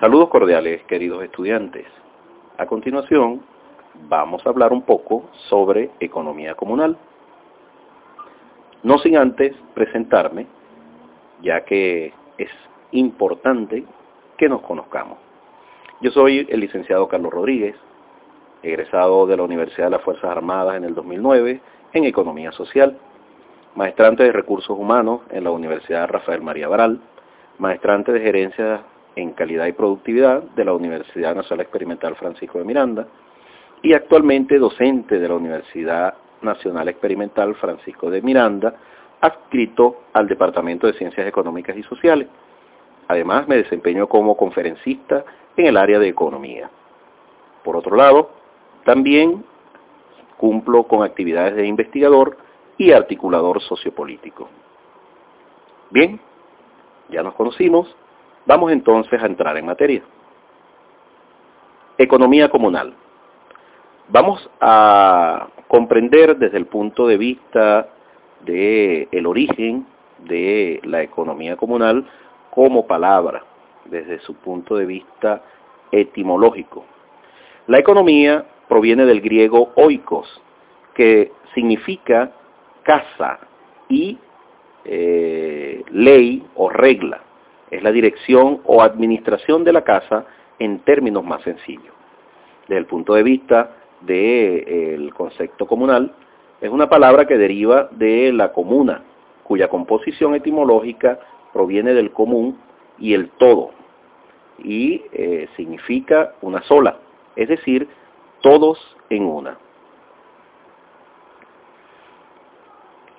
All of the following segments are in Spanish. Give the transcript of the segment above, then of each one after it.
Saludos cordiales, queridos estudiantes. A continuación, vamos a hablar un poco sobre economía comunal. No sin antes presentarme, ya que es importante que nos conozcamos. Yo soy el licenciado Carlos Rodríguez, egresado de la Universidad de las Fuerzas Armadas en el 2009 en Economía Social, maestrante de Recursos Humanos en la Universidad Rafael María Baral, maestrante de Gerencia en Calidad y Productividad de la Universidad Nacional Experimental Francisco de Miranda y actualmente docente de la Universidad Nacional Experimental Francisco de Miranda, adscrito al Departamento de Ciencias Económicas y Sociales. Además, me desempeño como conferencista en el área de economía. Por otro lado, también cumplo con actividades de investigador y articulador sociopolítico. Bien, ya nos conocimos, Vamos entonces a entrar en materia. Economía comunal. Vamos a comprender desde el punto de vista del el origen de la economía comunal como palabra, desde su punto de vista etimológico. La economía proviene del griego oikos, que significa casa y eh, ley o regla es la dirección o administración de la casa en términos más sencillos. Desde el punto de vista del concepto comunal, es una palabra que deriva de la comuna, cuya composición etimológica proviene del común y el todo, y eh, significa una sola, es decir, todos en una.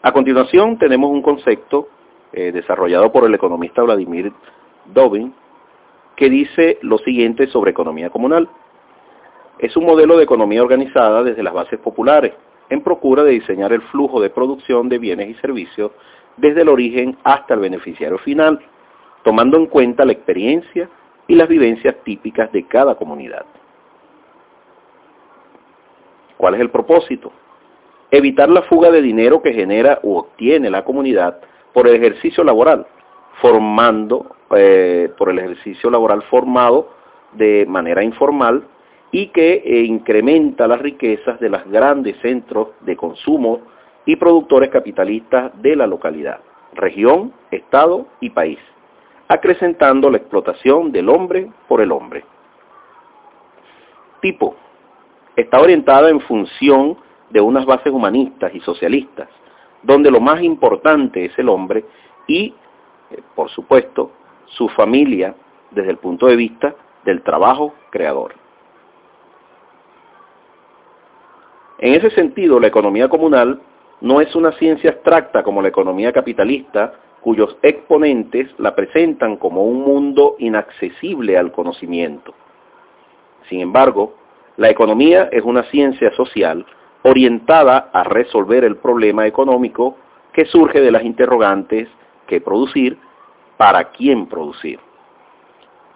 A continuación tenemos un concepto eh, desarrollado por el economista Vladimir Dobin, que dice lo siguiente sobre economía comunal. Es un modelo de economía organizada desde las bases populares, en procura de diseñar el flujo de producción de bienes y servicios desde el origen hasta el beneficiario final, tomando en cuenta la experiencia y las vivencias típicas de cada comunidad. ¿Cuál es el propósito? Evitar la fuga de dinero que genera u obtiene la comunidad por el ejercicio laboral, formando, eh, por el ejercicio laboral formado de manera informal y que eh, incrementa las riquezas de los grandes centros de consumo y productores capitalistas de la localidad, región, estado y país, acrecentando la explotación del hombre por el hombre. Tipo, está orientada en función de unas bases humanistas y socialistas, donde lo más importante es el hombre y, eh, por supuesto, su familia desde el punto de vista del trabajo creador. En ese sentido, la economía comunal no es una ciencia abstracta como la economía capitalista, cuyos exponentes la presentan como un mundo inaccesible al conocimiento. Sin embargo, la economía es una ciencia social orientada a resolver el problema económico que surge de las interrogantes que producir, para quién producir.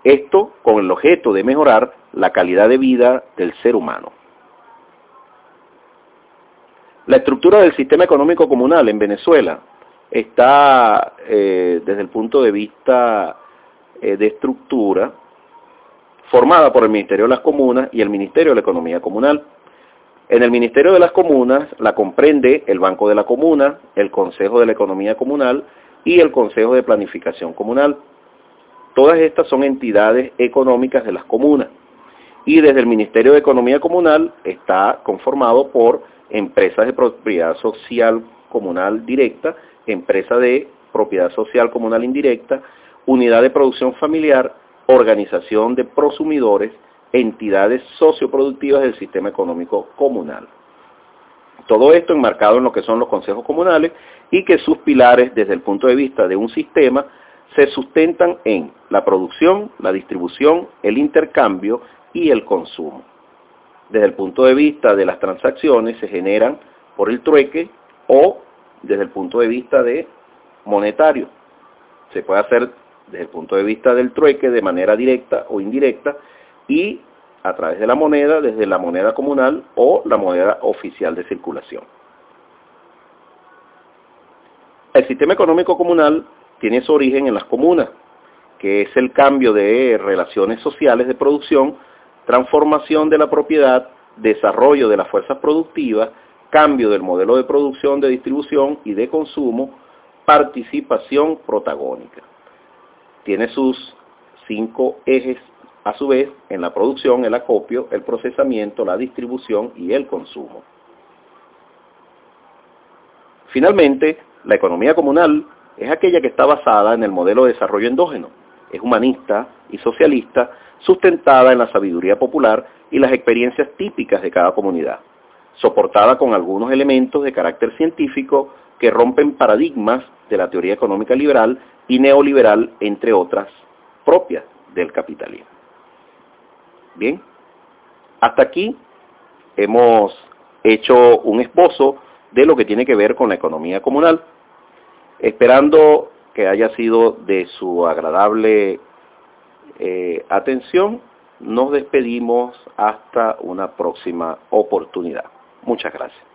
Esto con el objeto de mejorar la calidad de vida del ser humano. La estructura del sistema económico comunal en Venezuela está eh, desde el punto de vista eh, de estructura formada por el Ministerio de las Comunas y el Ministerio de la Economía Comunal. En el Ministerio de las Comunas la comprende el Banco de la Comuna, el Consejo de la Economía Comunal y el Consejo de Planificación Comunal. Todas estas son entidades económicas de las comunas. Y desde el Ministerio de Economía Comunal está conformado por empresas de propiedad social comunal directa, empresas de propiedad social comunal indirecta, unidad de producción familiar, organización de prosumidores, entidades socioproductivas del sistema económico comunal. Todo esto enmarcado en lo que son los consejos comunales y que sus pilares desde el punto de vista de un sistema se sustentan en la producción, la distribución, el intercambio y el consumo. Desde el punto de vista de las transacciones se generan por el trueque o desde el punto de vista de monetario. Se puede hacer desde el punto de vista del trueque de manera directa o indirecta y a través de la moneda, desde la moneda comunal o la moneda oficial de circulación. El sistema económico comunal tiene su origen en las comunas, que es el cambio de relaciones sociales de producción, transformación de la propiedad, desarrollo de las fuerzas productivas, cambio del modelo de producción, de distribución y de consumo, participación protagónica. Tiene sus cinco ejes a su vez en la producción, el acopio, el procesamiento, la distribución y el consumo. Finalmente, la economía comunal es aquella que está basada en el modelo de desarrollo endógeno, es humanista y socialista, sustentada en la sabiduría popular y las experiencias típicas de cada comunidad, soportada con algunos elementos de carácter científico que rompen paradigmas de la teoría económica liberal y neoliberal, entre otras, propias del capitalismo. Bien, hasta aquí hemos hecho un esbozo de lo que tiene que ver con la economía comunal, esperando que haya sido de su agradable eh, atención, nos despedimos hasta una próxima oportunidad. Muchas gracias.